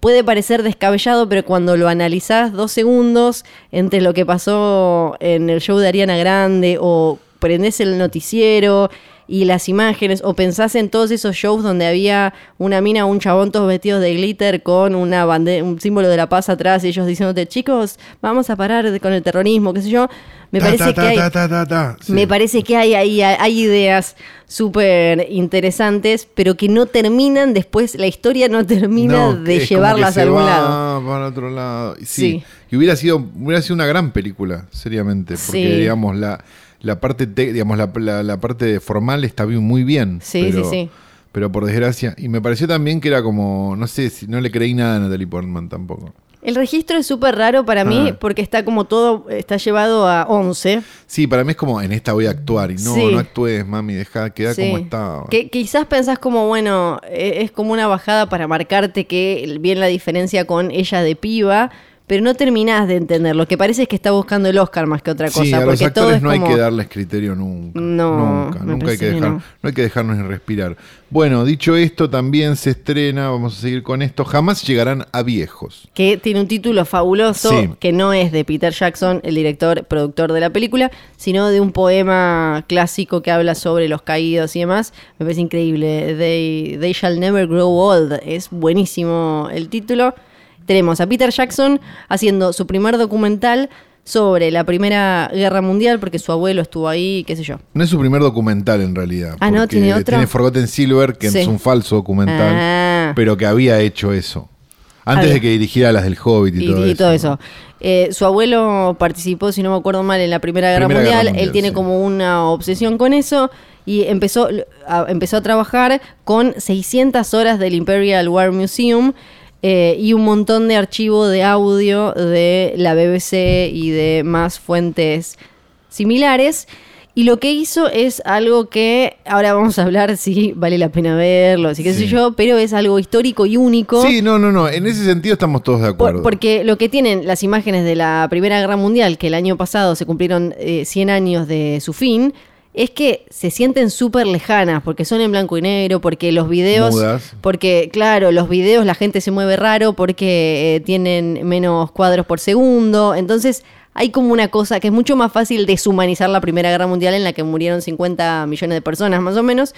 puede parecer descabellado, pero cuando lo analizás dos segundos entre lo que pasó en el show de Ariana Grande o prendés el noticiero y las imágenes, o pensás en todos esos shows donde había una mina o un chabón todos vestidos de glitter con una un símbolo de la paz atrás y ellos diciéndote, chicos, vamos a parar con el terrorismo, qué sé yo. Me Ta, parece ta, que ta, hay. Sí. me parece que hay ahí hay, hay ideas súper interesantes, pero que no terminan después, la historia no termina No, de llevarlas a algún va lado. Para otro lado. Sí. Y hubiera sido, hubiera sido una gran película, seriamente. Porque, Sí. digamos, la, la parte te- digamos, la, la- la parte formal está muy bien. Sí, pero, sí, sí. Pero por desgracia. Y me pareció también que era como, no sé, si no le creí nada a Natalie Portman tampoco. El registro es súper raro para mí Ah. porque está como todo, está llevado a 11. Sí, para mí es como en esta voy a actuar. Y no, Sí. no actúes, mami, deja, queda Sí. como estaba. Que quizás pensás como, bueno, e- es como una bajada para marcarte que bien la diferencia con ella de piba, pero no terminás de entenderlo. Que parece que está buscando el Oscar más que otra cosa. Sí, a los todo actores es no hay que darles criterio nunca. No, nunca, nunca hay que dejar, no. no. hay que dejarnos ni respirar. Bueno, dicho esto, también se estrena, vamos a seguir con esto, jamás llegarán a viejos. que tiene un título fabuloso, Sí. que no es de Peter Jackson, el director, productor de la película, sino de un poema clásico que habla sobre los caídos y demás. Me parece increíble. They, They Shall Never Grow Old. Es buenísimo el título. Tenemos a Peter Jackson haciendo su primer documental sobre la Primera Guerra Mundial, porque su abuelo estuvo ahí, qué sé yo. No es su primer documental en realidad. Ah, ¿no? ¿Tiene otro? Tiene Forgotten Silver, que Sí. es un falso documental, Ah. pero que había hecho eso. Antes de que dirigiera las del Hobbit y, y, todo, y eso. todo eso. Eh, su abuelo participó, si no me acuerdo mal, en la Primera Guerra, Primera Guerra Mundial. Mundial, Él tiene sí. como una obsesión con eso y empezó a, empezó a trabajar con 600 horas del Imperial War Museum eh, y un montón de archivo de audio de la BBC y de más fuentes similares. Y lo que hizo es algo que ahora vamos a hablar si vale la pena verlo, si qué sé Sí. yo, pero es algo histórico y único. Sí, no, no, no. En ese sentido estamos todos de Por- acuerdo. porque lo que tienen las imágenes de la Primera Guerra Mundial, que el año pasado se cumplieron eh, 100 años de su fin, es que se sienten súper lejanas, porque son en blanco y negro, porque los videos... Mudas. Porque, claro, los videos la gente se mueve raro porque eh, tienen menos cuadros por segundo. Entonces hay como una cosa que es mucho más fácil deshumanizar la Primera Guerra Mundial en la que murieron 50 millones de personas más o menos.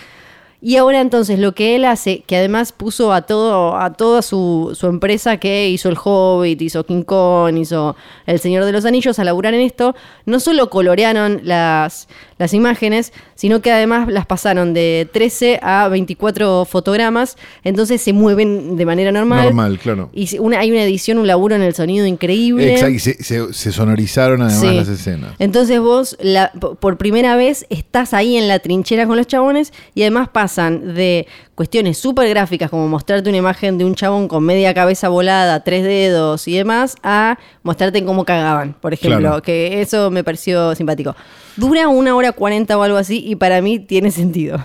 Y ahora entonces lo que él hace, que además puso a todo, a toda su, su empresa que hizo el Hobbit, hizo King Kong, hizo El Señor de los Anillos, a laburar en esto, no solo colorearon las, las imágenes, sino que además las pasaron de 13 a 24 fotogramas, entonces se mueven de manera normal. Normal, claro. Y una, hay una edición, un laburo en el sonido increíble. Exacto, y se, se- se sonorizaron además Sí. las escenas. Entonces vos la- po- por primera vez estás ahí en la trinchera con los chabones y además pasan de cuestiones súper gráficas como mostrarte una imagen de un chabón con media cabeza volada, tres dedos y demás, a mostrarte cómo cagaban, por ejemplo, Claro. que eso me pareció simpático. Dura una hora cuarenta o algo así y para mí tiene sentido.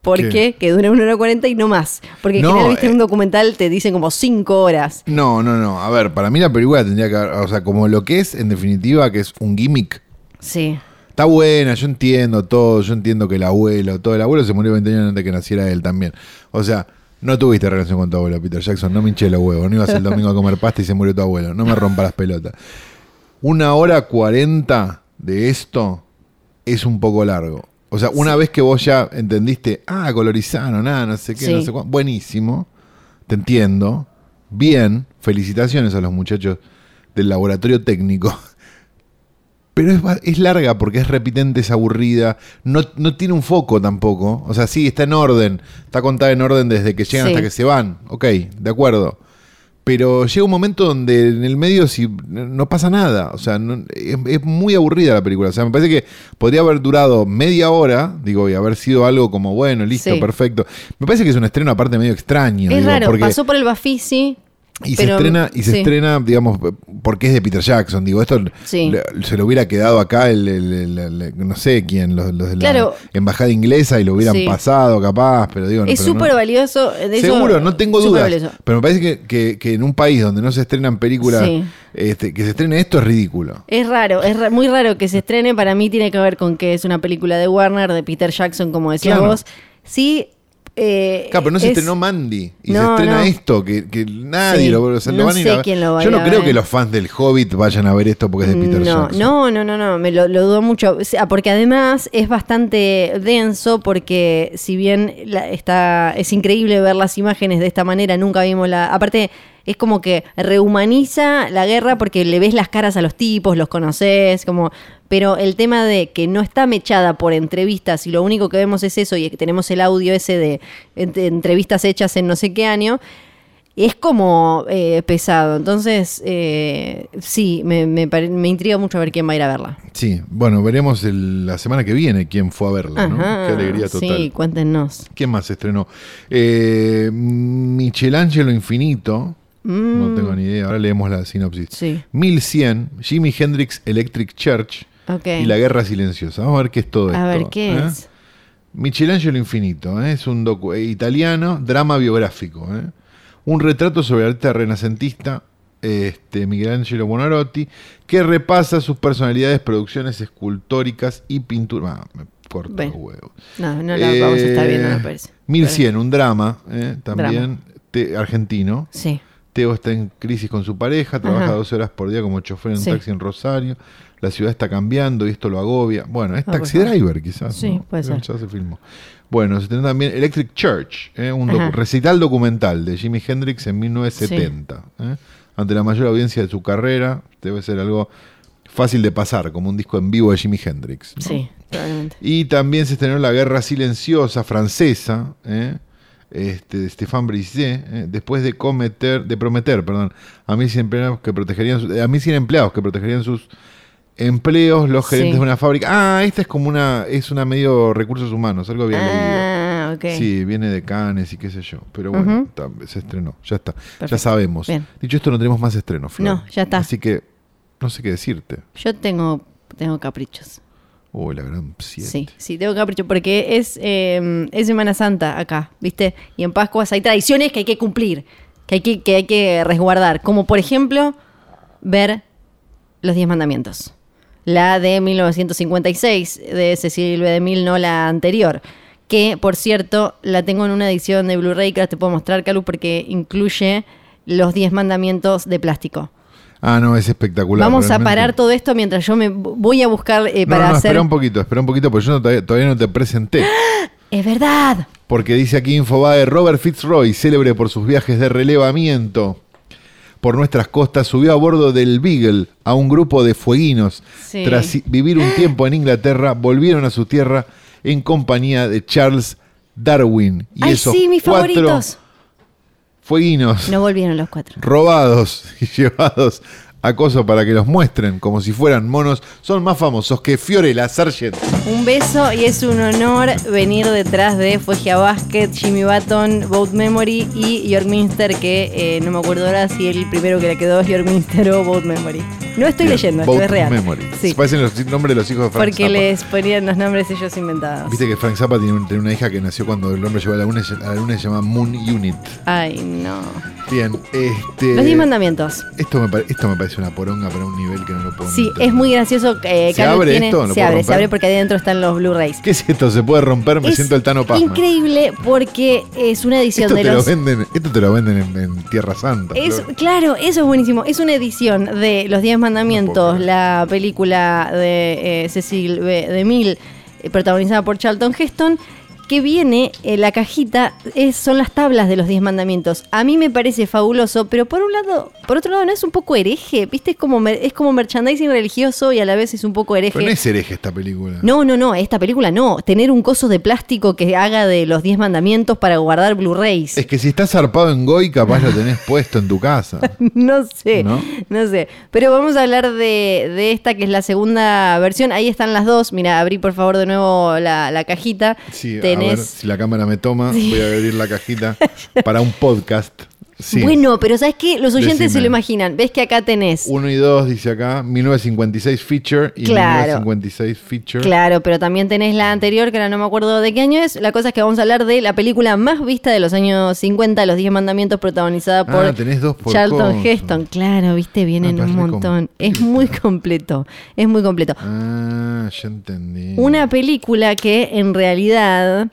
¿Por ¿Qué? Que dura una hora cuarenta y no más. Porque en No, general, viste, eh. un documental te dicen como cinco horas. No, no, no. A ver, para mí la película tendría que haber, o sea, como lo que es, en definitiva, que es un gimmick. Sí. Está buena, yo entiendo todo, yo entiendo que el abuelo, todo el abuelo se murió 20 años antes de que naciera él también. O sea, no tuviste relación con tu abuelo, Peter Jackson, no me hinché los huevos, no ibas el domingo a comer pasta y se murió tu abuelo, no me rompa las pelotas. Una hora cuarenta de esto es un poco largo. O sea, una vez que vos ya entendiste, ah, colorizano, nada, no sé qué, no sé cuánto, buenísimo, te entiendo, bien, felicitaciones a los muchachos del laboratorio técnico. Pero es, es larga porque es repitente, es aburrida, no, no tiene un foco tampoco. O sea, sí, está en orden, está contada en orden desde que llegan Sí. hasta que se van. Ok, de acuerdo. Pero llega un momento donde en el medio si no pasa nada. O sea, no- es, es muy aburrida la película. O sea, me parece que podría haber durado media hora, digo, y haber sido algo como, bueno, listo, Sí. perfecto. Me parece que es un estreno aparte medio extraño. Es digo, raro, porque- pasó por el Bafisi. Y pero- se estrena, y se sí. estrena, digamos, porque es de Peter Jackson. Digo, esto Sí. le- se le hubiera quedado acá el, el- el- el- no sé quién, los, los de la embajada inglesa y lo hubieran Sí. pasado capaz, pero digo, Es no- súper valioso. de eso- Seguro, no tengo dudas. valioso. Pero me parece que, que- que en un país donde no se estrenan películas, este, que se estrene esto es ridículo. Es raro, es ra- muy raro que se estrene. Para mí tiene que ver con que es una película de Warner, de Peter Jackson, como decías Claro. vos. Sí, Eh, Claro, pero no se es- estrenó Mandy. Y No, se estrena no. esto, que, que nadie Sí, lo o sea, lo no van a sé quién lo va Yo no a creo ver. que los fans del Hobbit vayan a ver esto porque es de Peter no, Jackson. No, no, no, no, me lo, lo dudo mucho. Porque además es bastante denso porque si bien la- está, es increíble ver las imágenes de esta manera, nunca vimos la... Aparte, es como que rehumaniza la guerra porque le ves las caras a los tipos, los conoces, como... Pero el tema de que no está mechada por entrevistas y lo único que vemos es eso y es que tenemos el audio ese de ent- entrevistas hechas en no sé qué año, es como eh, pesado. Entonces, eh, sí, me, me, intriga mucho ver quién va a ir a verla. Sí, bueno, veremos el- la semana que viene quién fue a verla, ¿no? Qué alegría total. Sí, cuéntenos. ¿Quién más estrenó? Eh, Michelangelo Infinito. No tengo ni idea. Ahora leemos la sinopsis. Mm. Sí. 1100, Jimi Hendrix Electric Church y La Guerra Silenciosa. Vamos a ver qué es todo esto. a ver, ¿qué ¿eh? es? Michelangelo Infinito, ¿eh? es un docu- eh, italiano, drama biográfico. ¿eh? Un retrato sobre el arte renacentista, este, Michelangelo Buonarroti, que repasa sus personalidades, producciones escultóricas y pinturas. Ah, me corto los huevos. No, no la vamos a estar viendo, me parece. 1100, un drama, también Drama. te- argentino. Sí. Teo está en crisis con su pareja, trabaja Ajá. 12 horas por día como chofer en un Sí. taxi en Rosario. La ciudad está cambiando y esto lo agobia. Bueno, es Ah, Taxi. Driver quizás. Sí, ¿no? puede Pero ser. Ya se filmó. Bueno, se tiene también Electric Church, ¿eh? un docu- recital documental de Jimi Hendrix en 1970. ¿eh? Ante la mayor audiencia de su carrera, debe ser algo fácil de pasar, como un disco en vivo de Jimi Hendrix. ¿no? Sí, probablemente. Y también se estrenó La Guerra Silenciosa francesa, ¿eh? Este, de Stéphane Brisset, ¿eh? después de cometer, de prometer, perdón, a mil empleados que protegerían, a 1100 empleados que protegerían sus empleos, los gerentes Sí. de una fábrica. Ah, esta es como una, es una medio recursos humanos, algo leído. Ah, ok. Sí, viene de Cannes y qué sé yo. Pero bueno, está- se estrenó, ya está. Ya sabemos. Bien. Dicho esto, no tenemos más estrenos, Flor. No, ya está. Así que no sé qué decirte. Yo tengo, tengo caprichos. Uy, la gran siete. Sí, sí, tengo capricho porque es, eh, es Semana Santa acá, ¿viste? Y en Pascuas hay tradiciones que hay que cumplir, que hay que, que, hay que resguardar. Como por ejemplo, ver los Diez Mandamientos. La de 1956 de Cecilia B. DeMille, no la anterior. Que, por cierto, la tengo en una edición de Blu-ray que ahora te puedo mostrar, Calu, porque incluye los Diez Mandamientos de plástico. Ah, no, es espectacular. Vamos a parar todo esto mientras yo me voy a buscar eh, para no, hacer... espera un poquito, espera un poquito, porque yo no- todavía, todavía no te presenté. Es verdad. Porque dice aquí Infobae, Robert Fitzroy, célebre por sus viajes de relevamiento por nuestras costas, subió a bordo del Beagle a un grupo de fueguinos. Sí. Tras vivir un tiempo en Inglaterra, volvieron a su tierra en compañía de Charles Darwin. Y Ay, esos sí, mis cuatro favoritos. Fueguinos No volvieron los cuatro. robados y llevados a coso para que los muestren como si fueran monos, son más famosos que Fiorella Sargent. Un beso y es un honor venir detrás de Fuegia Basket, Jimmy Button, Boat Memory y York Minster, que eh, no me acuerdo ahora si el primero que le quedó es York Minster o Boat Memory. No estoy Bien, leyendo, esto es real. Memory. Sí, Se parecen los nombres de los hijos de Frank porque Zappa. les ponían los nombres ellos inventados. Viste que Frank Zappa tiene, un- tiene una hija que nació cuando el hombre llegó a la luna, a la luna y se llama Moon Unit. Ay, no. Bien, este. Los Diez Mandamientos. esto, me esto me parece una poronga para un nivel que no lo puedo Sí, entender. es muy gracioso. Eh, ¿Se Carlos abre tiene- esto? ¿Lo Se abre, se abre porque adentro están los Blu-rays. ¿Qué es esto? ¿Se puede romper? Me Es siento el Tano Pazman. Increíble porque es una edición Esto de te, los. lo venden, esto te lo venden en, en Tierra Santa. Es, claro, eso es buenísimo. Es una edición de Los Diez No Mandamientos, la película de eh, Cecil B. DeMille, eh, protagonizada por Charlton Heston, que viene, en la cajita, es, son las tablas de los Diez Mandamientos. A mí me parece fabuloso, pero por un lado, por otro lado, no es un poco hereje, ¿viste? Es como, es como merchandising religioso y a la vez es un poco hereje. Pero no es hereje esta película. No, no, no, esta película no. Tener un coso de plástico que haga de los 10 mandamientos para guardar Blu-rays. Es que si estás zarpado en Goy, capaz lo tenés puesto en tu casa. no sé, ¿No? ¿No? sé. Pero vamos a hablar de, de esta que es la segunda versión. Ahí están las dos. Mira, abrí por favor de nuevo la, la cajita. Sí, a ver si la cámara me toma, voy a abrir la cajita para un podcast. Sí. Bueno, pero ¿sabes qué? Los oyentes se lo imaginan. ¿Ves que acá tenés? 1 y 2 dice acá, 1956 feature y Claro. 1956 feature. Claro, pero también tenés la anterior, que ahora no me acuerdo de qué año es. La cosa es que vamos a hablar de la película más vista de los años 50, Los 10 Mandamientos, protagonizada por Ah, tenés dos por Charlton. Heston. Claro, viste, vienen Ah, un montón. Es muy completo. Es muy completo. Ah, ya entendí. Una película que en realidad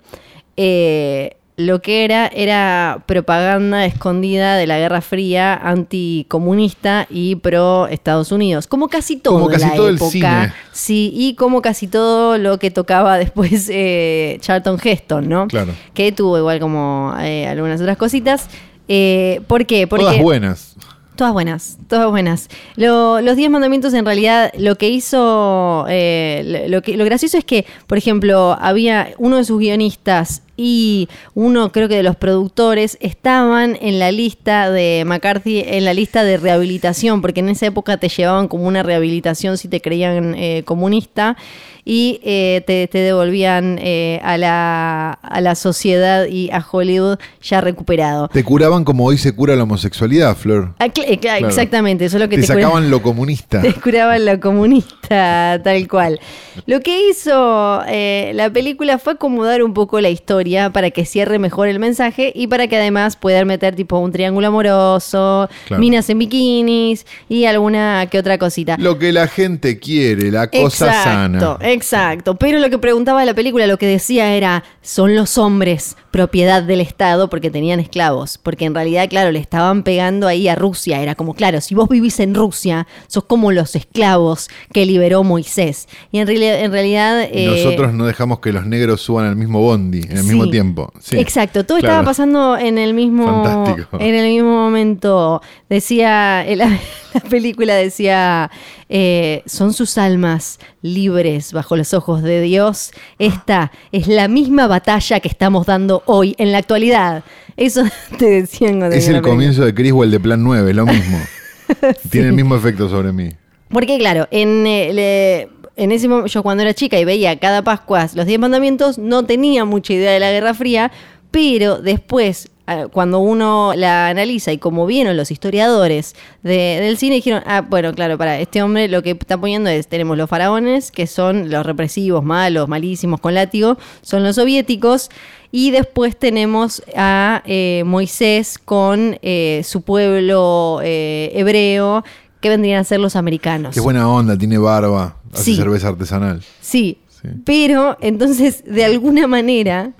eh, lo que era era propaganda escondida de la Guerra Fría anticomunista y pro Estados Unidos, como casi todo Como casi la todo el época. cine. Sí, y como casi todo lo que tocaba después eh, Charlton Heston, ¿no? Claro. Que tuvo igual como eh, algunas otras cositas. Eh, ¿Por qué? Porque Todas buenas. Todas buenas, todas buenas. Lo- los Diez Mandamientos, en realidad, lo que hizo. lo, que, lo gracioso es que, por ejemplo, había uno de sus guionistas y uno, creo que de los productores, estaban en la lista de McCarthy, en la lista de rehabilitación, porque en esa época te llevaban como una rehabilitación si te creían eh, comunista y eh, te, te devolvían eh, a, la, a la sociedad y a Hollywood ya recuperado. Te curaban como hoy se cura la homosexualidad, Flor. Ah, cl- claro, Claro. Exactamente, eso es lo que Te sacaban lo comunista. te curaban lo comunista, tal cual. Lo que hizo eh, la película fue acomodar un poco la historia para que cierre mejor el mensaje y para que además puedan meter tipo un triángulo amoroso, Claro. minas en bikinis y alguna que otra cosita. Lo que la gente quiere, la cosa exacto, sana. exacto. Pero lo que preguntaba la película, lo que decía era, son los hombres propiedad del Estado porque tenían esclavos. Porque en realidad, claro, le estaban pegando ahí a Rusia. Era como, claro, si vos vivís en Rusia, sos como los esclavos que liberó Moisés. Y en, reali- en realidad... Y eh, Nosotros no dejamos que los negros suban al mismo bondi en el. Mismo tiempo. Sí. Exacto, todo Claro. estaba pasando en el mismo Fantástico. en el mismo momento. Decía la, la película decía eh, son sus almas libres bajo los ojos de Dios. Esta es la misma batalla que estamos dando hoy en la actualidad. Eso te decían cuando Es el comienzo de Criswell de Plan 9, lo mismo. Tiene el mismo efecto sobre mí. Porque claro, en, eh, le- en ese momento, yo cuando era chica y veía cada Pascua los Diez Mandamientos, no tenía mucha idea de la Guerra Fría, pero después, ah, cuando uno la analiza y como vieron los historiadores de- del cine, dijeron, ah, bueno, claro, para este hombre lo que está poniendo es, tenemos los faraones, que son los represivos, malos, malísimos, con látigo, son los soviéticos, y después tenemos a eh, Moisés con eh, su pueblo eh, hebreo, que vendrían a ser los americanos. Qué buena onda, tiene barba, hace Sí. cerveza artesanal. Sí. Pero entonces, de alguna manera,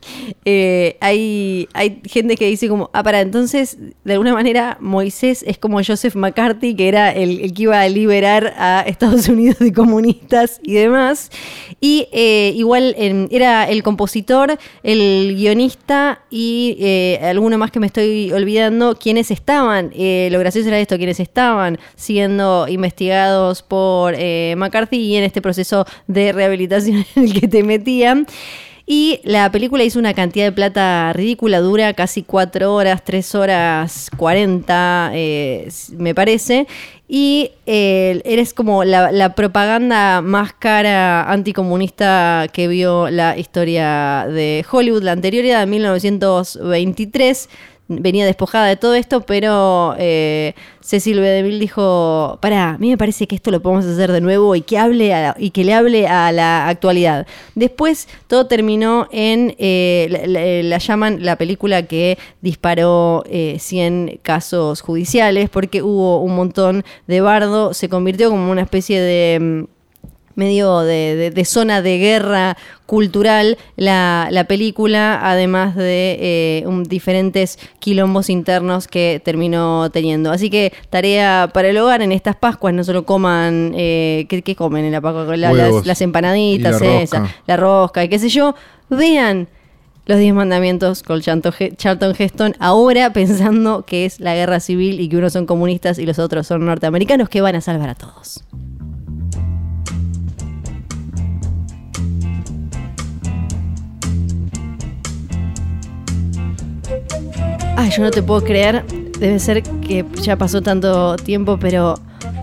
eh, hay, hay gente que dice como, ah, para, entonces, de alguna manera, Moisés es como Joseph McCarthy, que era el, el que iba a liberar a Estados Unidos de comunistas y demás. Y eh, igual era el compositor, el guionista y eh, alguno más que me estoy olvidando, quienes estaban, lo gracioso era esto, quienes estaban siendo investigados por McCarthy y en este proceso de rehabilitación en el que te metían. Y la película hizo una cantidad de plata ridícula, dura casi 4 horas, 3 horas 40, eh, me parece. Y eh, eres como la, la propaganda más cara anticomunista que vio la historia de Hollywood. La anterior era de 1923 venía despojada de todo esto, pero eh, Cecil B. DeMille dijo, para, a mí me parece que esto lo podemos hacer de nuevo y que hable y que le hable a la actualidad. Después todo terminó en, eh, la, la- la llaman la película que disparó eh, 100 casos judiciales porque hubo un montón de bardo, se convirtió como una especie de... medio de, de- de zona de guerra cultural la, la película, además de eh, un- diferentes quilombos internos que terminó teniendo. Así que tarea para el hogar en estas Pascuas, no solo coman, eh, ¿qué, qué comen en la Pascua? La- las, las empanaditas, la esa, rosca. la rosca y qué sé yo. Vean los Diez Mandamientos con Charlton Heston, ahora pensando que es la guerra civil y que unos son comunistas y los otros son norteamericanos que van a salvar a todos. Ay, yo no te puedo creer. Debe ser que ya pasó tanto tiempo, pero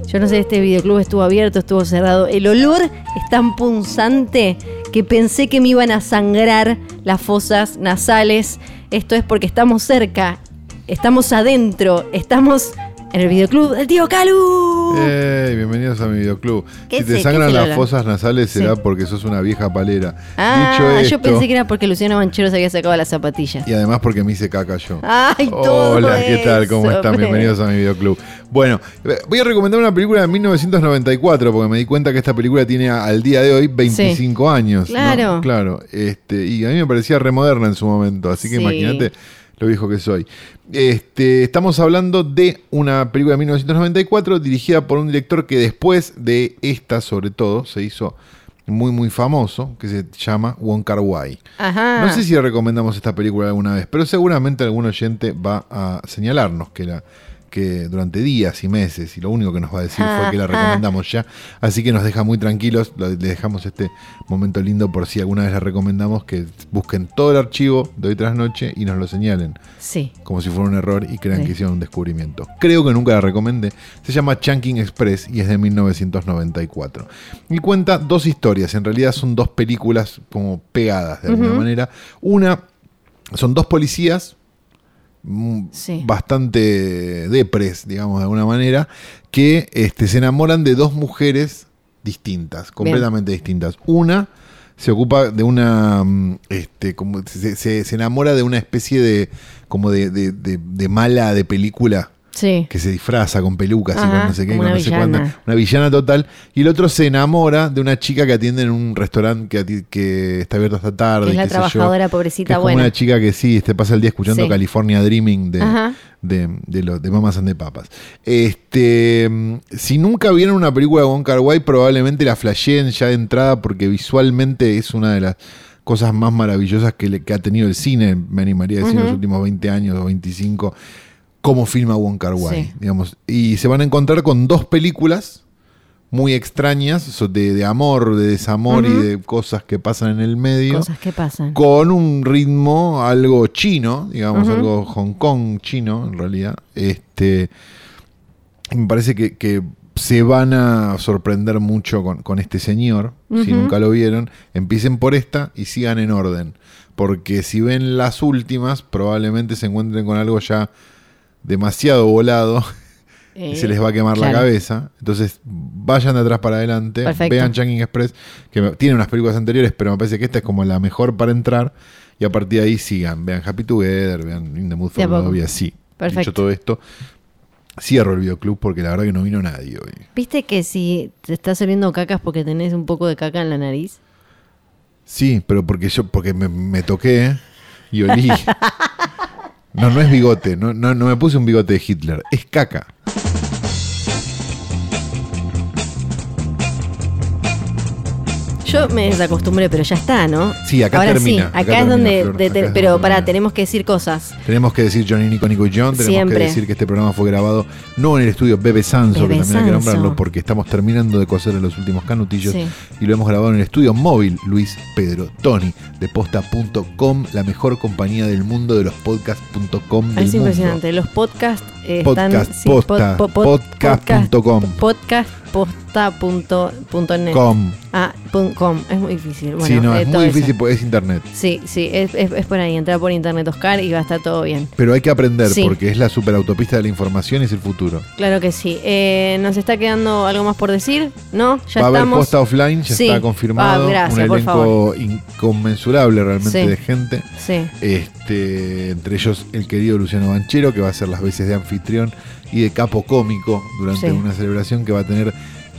yo no sé, este videoclub estuvo abierto, estuvo cerrado. El olor es tan punzante que pensé que me iban a sangrar las fosas nasales. Esto es porque estamos cerca, estamos adentro, estamos en el videoclub del tío Calu. ¡Ey! Bienvenidos a mi videoclub. ¿Qué Si te sé? sangran ¿Qué se las fosas nasales será Sí. porque sos una vieja palera. ah, Dicho esto, yo pensé que era porque Luciano Manchero se había sacado las zapatillas. Y además porque me hice caca yo. Ay, todo Hola, ¿qué tal? ¿Cómo están? Bienvenidos a mi videoclub. Bueno, eh, voy a recomendar una película de 1994 porque me di cuenta que esta película tiene al día de hoy 25 años. ¿no? Claro. Claro. Este, y a mí me parecía remoderna en su momento, así que Sí. imagínate lo viejo que soy. Este, estamos hablando de una película de 1994 dirigida por un director que después de esta, sobre todo, se hizo muy, muy famoso, que se llama Wong Kar Wai. Ajá. No sé si recomendamos esta película alguna vez, pero seguramente algún oyente va a señalarnos que la que durante días y meses, y lo único que nos va a decir fue que la Ah, recomendamos ya, así que nos deja muy tranquilos, lo- le dejamos este momento lindo por si alguna vez la recomendamos, que busquen todo el archivo de hoy tras noche y nos lo señalen, Sí. como si fuera un error y crean Sí. que hicieron un descubrimiento. Creo que nunca la recomendé, se llama Chunking Express y es de 1994. Y cuenta dos historias, en realidad son dos películas como pegadas de alguna manera. Una, son dos policías Sí. bastante depres, digamos de alguna manera, que este, se enamoran de dos mujeres distintas, completamente distintas. Una se ocupa de una, mm, este, como se, se- se enamora de una especie de, como de, de- de- de mala de película Sí. que se disfraza con pelucas y Ajá, con no sé qué, con no sé villana. Una villana total. Y el otro se enamora de una chica que atiende en un restaurante que, está abierto hasta tarde. Que es y la qué sé yo. trabajadora Que pobrecita como buena. una chica que sí, te pasa el día escuchando Sí. California Dreaming de, Ajá. de, de, de Mamas and de Papas. Este, si nunca vieron una película de Wong Kar Wai, probablemente la flasheen ya de entrada porque visualmente es una de las cosas más maravillosas que, le- que ha tenido el cine, me animaría a decir, en los últimos 20 años o 25, cómo filma Wong Kar Wai, Sí. digamos. Y se van a encontrar con dos películas muy extrañas, de, de amor, de desamor y de cosas que pasan en el medio Cosas que pasan. con un ritmo algo chino, digamos, algo Hong Kong chino, en realidad. Este, me parece que, que se van a sorprender mucho con, con este señor, si nunca lo vieron. Empiecen por esta y sigan en orden. Porque si ven las últimas, probablemente se encuentren con algo ya demasiado volado y se les va a quemar la Eh, cabeza. Entonces, vayan de atrás para adelante, Perfecto. vean Chunking Express, que tiene unas películas anteriores, pero me parece que esta es como la mejor para entrar. Y a partir de ahí sigan, vean Happy Together, vean In the Mood for. Love y así. Perfecto. Dicho todo esto, cierro el videoclub porque la verdad que no vino nadie hoy. ¿Viste que si te estás oliendo cacas porque tenés un poco de caca en la nariz? Sí, pero porque yo, porque me, me toqué y olí. No, no es bigote, no, no, no me puse un bigote de Hitler, es caca. Yo me desacostumbré, pero ya está, ¿no? Sí, acá Ahora termina, Sí, acá acá, es donde. Flor, de- acá de- es pero pará, tenemos que decir cosas. Tenemos que decir Johnny, Nico, Nico y John. Tenemos Siempre. que decir que este programa fue grabado no en el estudio Bebe Sanso, Bebe que también hay que nombrarlo, porque estamos terminando de coser los últimos canutillos. Sí. Y lo hemos grabado en el estudio móvil Luis Pedro Tony, de posta.com, la mejor compañía del mundo de los podcast.com del Es mundo. impresionante. Los podcasts eh, Podcast, están. posta, po- po- podcast.com. Podcast posta punto- punto net. Com. Ah, pun- com. Es muy difícil. Bueno, sí, no, eh, es muy difícil porque es internet. Sí, sí, es, es- es por ahí. Entrar por internet, Oscar, y va a estar todo bien. Pero hay que aprender Sí. porque es la superautopista de la información y es el futuro. Claro que sí. Eh, ¿Nos está quedando algo más por decir? ¿No? Ya Va a haber posta offline, ya Sí. está confirmado. Ah, gracias, un por elenco inconmensurable realmente Sí. de gente. Sí. Este, entre ellos el querido Luciano Banchero, que va a hacer las veces de anfitrión y de capo cómico durante Sí. una celebración que va a tener,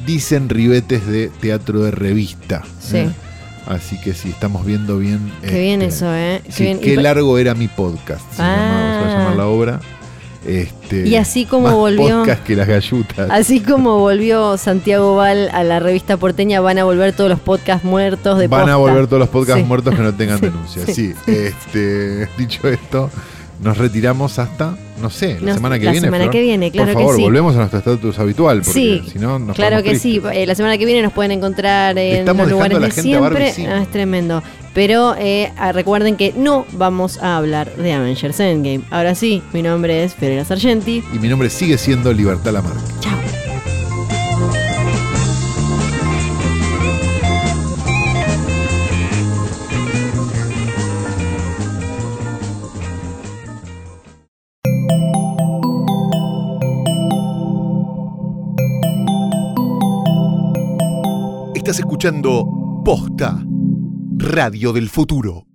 dicen, ribetes de teatro de revista. Sí. ¿eh? Así que sí, estamos viendo bien. Qué bien este, eso, ¿eh? Qué sí, bien. qué largo era mi podcast. Se, Ah. llamaba- se va a llamar la obra. Este, Y así como volvió- podcast que las gallutas. Así como volvió Santiago Val a la revista porteña, van a volver todos los podcasts muertos de Van a volver todos los podcasts Sí. muertos que no tengan Sí, sí. este, dicho esto, nos retiramos hasta, no sé, la Nos- semana que la viene. semana Flor. que viene, claro Por que favor, sí. volvemos a nuestro estatus habitual, porque Sí, si no nos claro que sí. Eh, la semana que viene nos pueden encontrar en Estamos los lugares a la de gente siempre. Ah, es tremendo. Pero eh, recuerden que no vamos a hablar de Avengers Endgame. Ahora sí, mi nombre es Fiorella Sargenti. Y mi nombre sigue siendo Libertad Lamarque. Chao. Estás escuchando Posta Radio del Futuro.